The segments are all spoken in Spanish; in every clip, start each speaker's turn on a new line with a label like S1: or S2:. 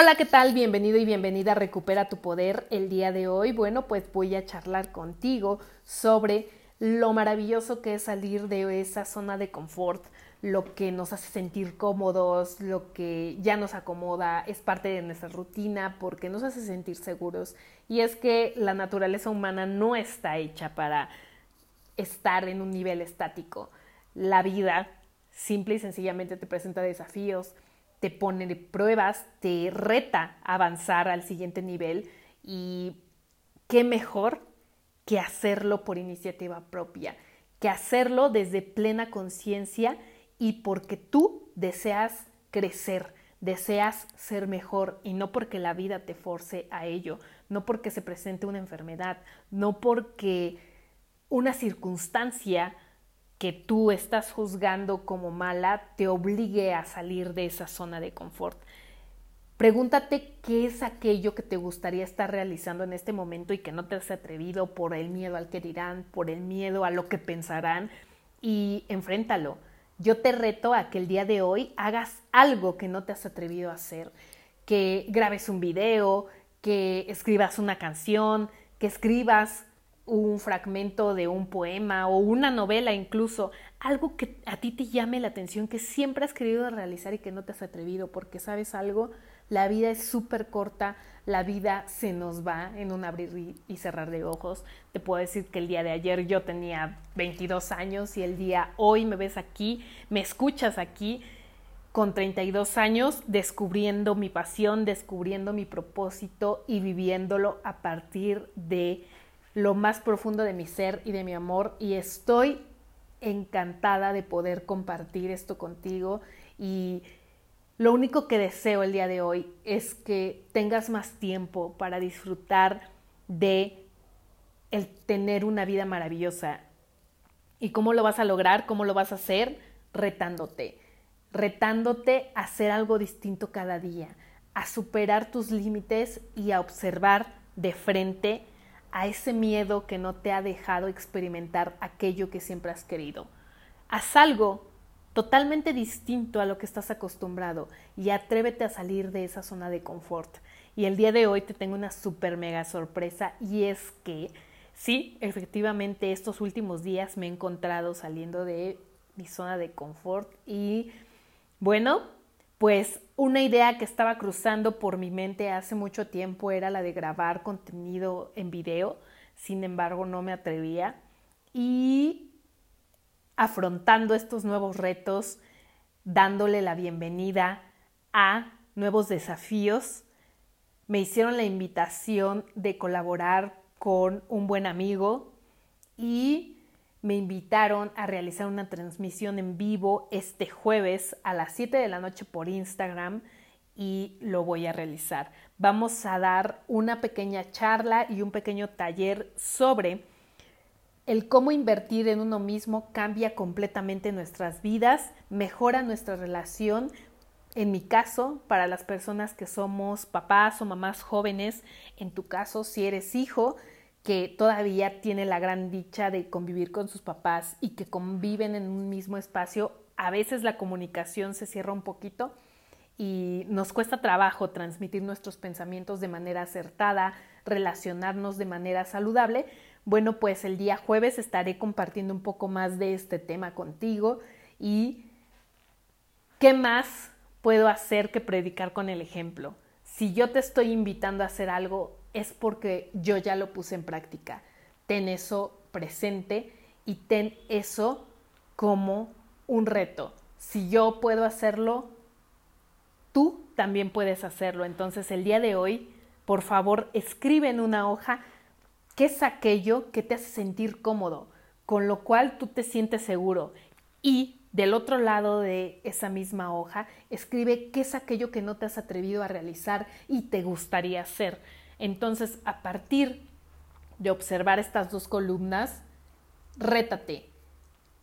S1: Hola, ¿qué tal? Bienvenido y bienvenida a Recupera tu Poder. El día de hoy, bueno, pues voy a charlar contigo sobre lo maravilloso que es salir de esa zona de confort, lo que nos hace sentir cómodos, lo que ya nos acomoda, es parte de nuestra rutina porque nos hace sentir seguros. Y es que la naturaleza humana no está hecha para estar en un nivel estático. La vida simple y sencillamente te presenta desafíos, te pone pruebas, te reta a avanzar al siguiente nivel y qué mejor que hacerlo por iniciativa propia, que hacerlo desde plena conciencia y porque tú deseas crecer, deseas ser mejor y no porque la vida te force a ello, no porque se presente una enfermedad, no porque una circunstancia que tú estás juzgando como mala te obligue a salir de esa zona de confort. Pregúntate qué es aquello que te gustaría estar realizando en este momento y que no te has atrevido por el miedo al que dirán, por el miedo a lo que pensarán y enfréntalo. Yo te reto a que el día de hoy hagas algo que no te has atrevido a hacer, que grabes un video, que escribas una canción, que escribas un fragmento de un poema o una novela incluso, algo que a ti te llame la atención, que siempre has querido realizar y que no te has atrevido, porque sabes algo, la vida es súper corta, la vida se nos va en un abrir y cerrar de ojos. Te puedo decir que el día de ayer yo tenía 22 años y el día hoy me ves aquí, me escuchas aquí con 32 años descubriendo mi pasión, descubriendo mi propósito y viviéndolo a partir de lo más profundo de mi ser y de mi amor y estoy encantada de poder compartir esto contigo y lo único que deseo el día de hoy es que tengas más tiempo para disfrutar de el tener una vida maravillosa. ¿Y cómo lo vas a lograr? ¿Cómo lo vas a hacer? Retándote. Retándote a hacer algo distinto cada día, a superar tus límites y a observar de frente a ese miedo que no te ha dejado experimentar aquello que siempre has querido. Haz algo totalmente distinto a lo que estás acostumbrado y atrévete a salir de esa zona de confort. Y el día de hoy te tengo una super mega sorpresa y es que sí, efectivamente estos últimos días me he encontrado saliendo de mi zona de confort y bueno, pues una idea que estaba cruzando por mi mente hace mucho tiempo era la de grabar contenido en video, sin embargo no me atrevía. Y afrontando estos nuevos retos, dándole la bienvenida a nuevos desafíos, me hicieron la invitación de colaborar con un buen amigo y me invitaron a realizar una transmisión en vivo este jueves a las 7 de la noche por Instagram y lo voy a realizar. Vamos a dar una pequeña charla y un pequeño taller sobre el cómo invertir en uno mismo cambia completamente nuestras vidas, mejora nuestra relación. En mi caso, para las personas que somos papás o mamás jóvenes, en tu caso, si eres hijo, que todavía tiene la gran dicha de convivir con sus papás y que conviven en un mismo espacio, a veces la comunicación se cierra un poquito y nos cuesta trabajo transmitir nuestros pensamientos de manera acertada, relacionarnos de manera saludable. Bueno, pues el día jueves estaré compartiendo un poco más de este tema contigo y qué más puedo hacer que predicar con el ejemplo. Si yo te estoy invitando a hacer algo, es porque yo ya lo puse en práctica. Ten eso presente y ten eso como un reto. Si yo puedo hacerlo, tú también puedes hacerlo. Entonces el día de hoy, por favor, escribe en una hoja qué es aquello que te hace sentir cómodo, con lo cual tú te sientes seguro. Y del otro lado de esa misma hoja, escribe qué es aquello que no te has atrevido a realizar y te gustaría hacer. Entonces, a partir de observar estas dos columnas, rétate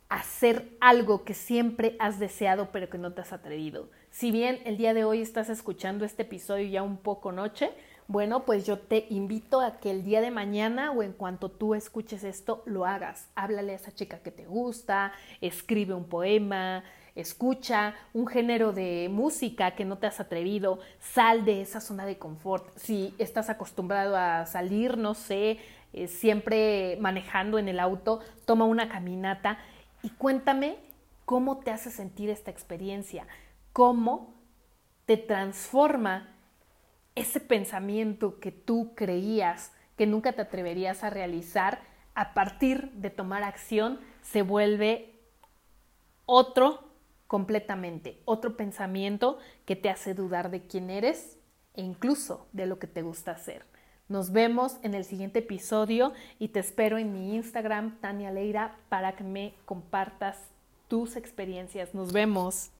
S1: a hacer algo que siempre has deseado pero que no te has atrevido. Si bien el día de hoy estás escuchando este episodio ya un poco noche, bueno, pues yo te invito a que el día de mañana o en cuanto tú escuches esto, lo hagas. Háblale a esa chica que te gusta, escribe un poema, escucha un género de música que no te has atrevido, sal de esa zona de confort. Si estás acostumbrado a salir, no sé, eh, siempre manejando en el auto, toma una caminata y cuéntame cómo te hace sentir esta experiencia, cómo te transforma ese pensamiento que tú creías que nunca te atreverías a realizar, a partir de tomar acción, se vuelve otro completamente, otro pensamiento que te hace dudar de quién eres e incluso de lo que te gusta hacer. Nos vemos en el siguiente episodio y te espero en mi Instagram, Tania Leira, para que me compartas tus experiencias. Nos vemos.